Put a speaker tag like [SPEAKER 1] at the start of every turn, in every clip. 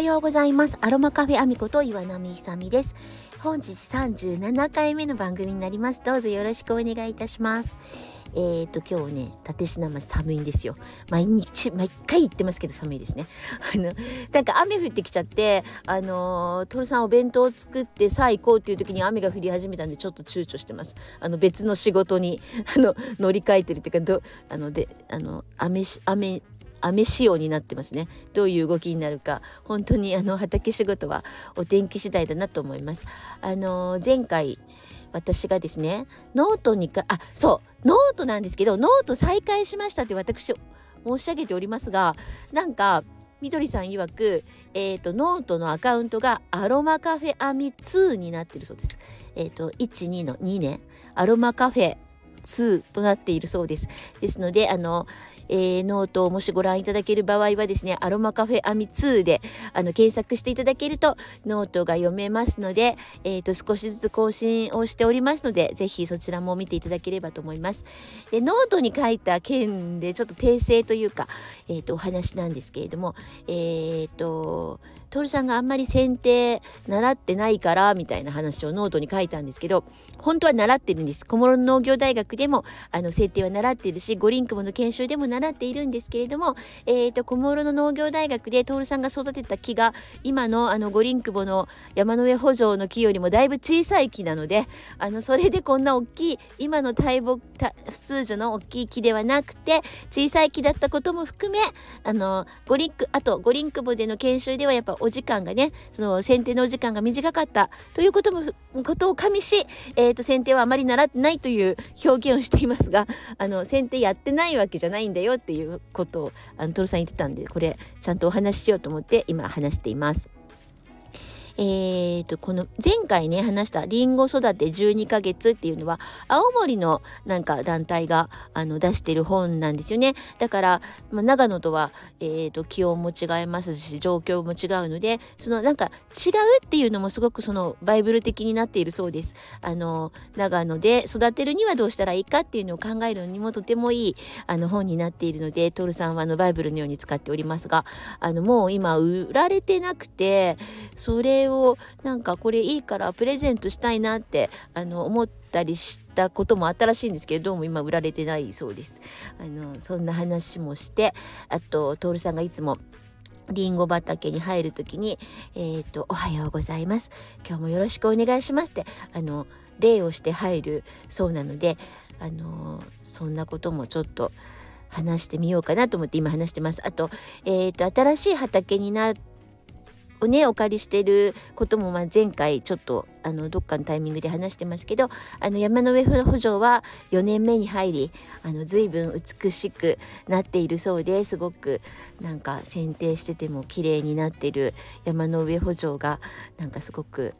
[SPEAKER 1] はようございます。アロマカフェアミこと岩波ひさみです。本日37回目の番組になります。どうぞよろしくお願いいたします。えーと今日ね立品町寒いんですよ。毎日毎回言ってますけど寒いですね。あのなんか雨降ってきちゃってあのトルさんお弁当を作ってさあ行こうっていう時に雨が降り始めたんでちょっと躊躇してます。あの別の仕事にあの乗り換えてるっていうかどあのであの雨雨雨仕様になってますね。どういう動きになるか。本当にあの畑仕事はお天気次第だなと思います。あの前回私がですねノートにかあそうノートなんですけどノート再開しましたって私申し上げておりますがなんかみどりさん曰く、えーと、ノートのアカウントがアロマカフェアミ2になってるそうです。えっ、ー、と12の2ね。アロマカフェ2となっているそうです。ですのであのえー、ノートをもしご覧いただける場合はですねアロマカフェアミ2であの検索していただけるとノートが読めますので、えーと、少しずつ更新をしておりますのでぜひそちらも見ていただければと思います。でノートに書いた件でちょっと訂正というか、えーと、お話なんですけれどもえっ、ー、と徹さんがあんまり剪定習ってないからみたいな話をノートに書いたんですけど本当は習ってるんです。小諸農業大学でもあの剪定は習っているし五輪雲の研修でも習っているんですけれども、えーと、小諸の農業大学で徹さんが育てた木が今のあの五輪雲の山の上補助の木よりもだいぶ小さい木なのであのそれでこんな大きい今の大木普通樹の大きい木ではなくて小さい木だったことも含めあの五輪あと五輪雲での研修ではやっぱお時間がねその剪定のお時間が短かったということもことを加味し、えーと、剪定はあまり習ってないという表現をしていますがあの剪定やってないわけじゃないんだよっていうことをあのトロさん言ってたんでこれちゃんとお話ししようと思って今話しています。えーと、この前回ね話したりんご育て12ヶ月っていうのは青森のなんか団体があの出してる本なんですよね。だから、まあ、長野とは、えーと、気温も違いますし状況も違うのでそのなんか違うっていうのもすごくそのバイブル的になっているそうです。あの長野で育てるにはどうしたらいいかっていうのを考えるのにもとてもいいあの本になっているのでトルさんはあのバイブルのように使っておりますがあのもう今売られてなくてそれをなんかこれいいからプレゼントしたいなってあの思ったりしたこともあったらしいんですけどどうも今売られてないそうです。あのそんな話もしてあと徹さんがいつもりんご畑に入る時に「えーと、おはようございます今日もよろしくお願いします」ってあの礼をして入るそうなのであのそんなこともちょっと話してみようかなと思って今話してます。あと,、えーと新しい畑になっをねお借りしてることもまあ前回ちょっとあのどっかのタイミングで話してますけどあの山の上補助は4年目に入りあの随分美しくなっているそうですごくなんか剪定してても綺麗になってる山の上補助がなんかすごく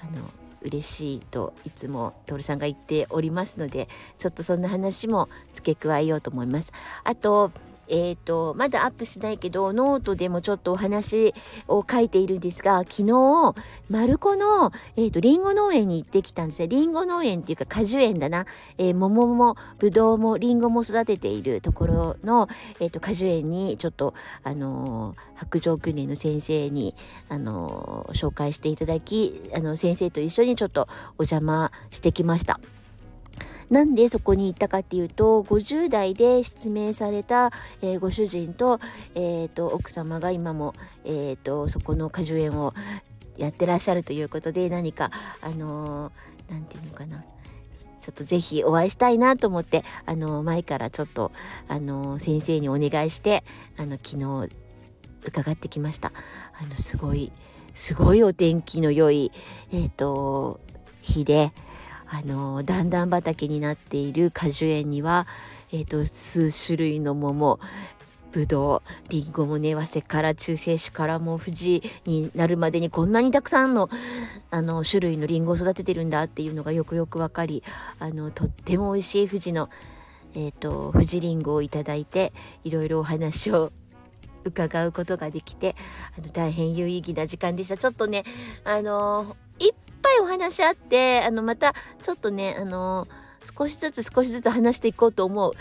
[SPEAKER 1] あの嬉しいといつも徹さんが言っておりますのでちょっとそんな話も付け加えようと思います。あとえーと、まだアップしないけどノートでもちょっとお話を書いているんですが昨日マルコの、えーと、リンゴ農園に行ってきたんですねリンゴ農園っていうか果樹園だな、えー、桃もぶどうもリンゴも育てているところの、えーと、果樹園にちょっと、あの、白状訓練の先生に、あの、紹介していただきあの先生と一緒にちょっとお邪魔してきました。なんでそこに行ったかっていうと50代で失明された、えー、ご主人と,、えーと、奥様が今も、えーと、そこの果樹園をやってらっしゃるということで何かあの何、ー、て言うのかな。ちょっとぜひお会いしたいなと思ってあの前からちょっとあの先生にお願いしてあの昨日伺ってきました。あのすごいすごいお天気の良いえっ、と日であの段々畑になっている果樹園には、えーと、数種類の桃ぶどうりんごもね早生から中性種からも富士になるまでにこんなにたくさんのあの種類のりんごを育ててるんだっていうのがよくよく分かりあのとっても美味しい富士の、えーと、富士りんごをいただいていろいろお話を伺うことができてあの大変有意義な時間でした。ちょっとねあのいお話あってあのまたちょっとねあの少しずつ少しずつ話していこうと思う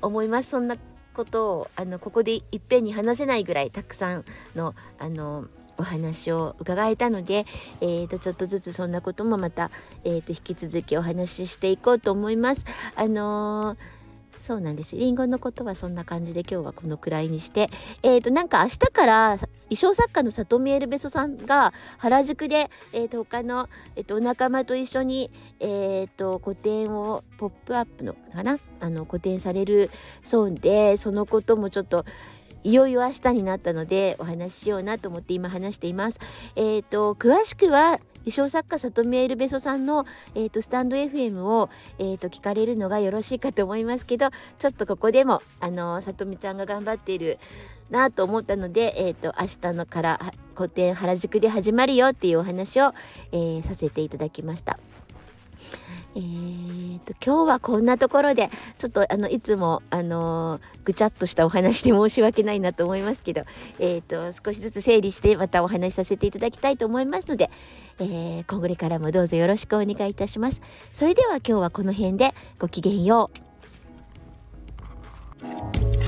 [SPEAKER 1] 思いますそんなことをあのここでいっぺんに話せないぐらいたくさんのあのお話を伺えたので、えー、とちょっとずつそんなこともまた、えー、と引き続きお話ししていこうと思います。あのーそうなんです。リンゴのことはそんな感じで今日はこのくらいにして、えっ、ー、となんか明日から衣装作家の里見エルベソさんが原宿で、えー、と他の、えー、とお仲間と一緒に、えー、と個展をポップアップのかなあの個展されるそうでそのこともちょっといよいよ明日になったのでお話ししようなと思って今話しています。えっ、ー、と詳しくは衣装作家里見エルベソさんの、えーと、スタンド FM を、えーと、聞かれるのがよろしいかと思いますけどちょっとここでもあの里見ちゃんが頑張っているなと思ったので、えーと、明日のから古典原宿で始まるよっていうお話を、えー、させていただきました。えーと、今日はこんなところでちょっとあのいつも、あのぐちゃっとしたお話で申し訳ないなと思いますけど、えーと、少しずつ整理してまたお話しさせていただきたいと思いますので、えー、今後からもどうぞよろしくお願いいたします。それでは今日はこの辺でごきげんよう。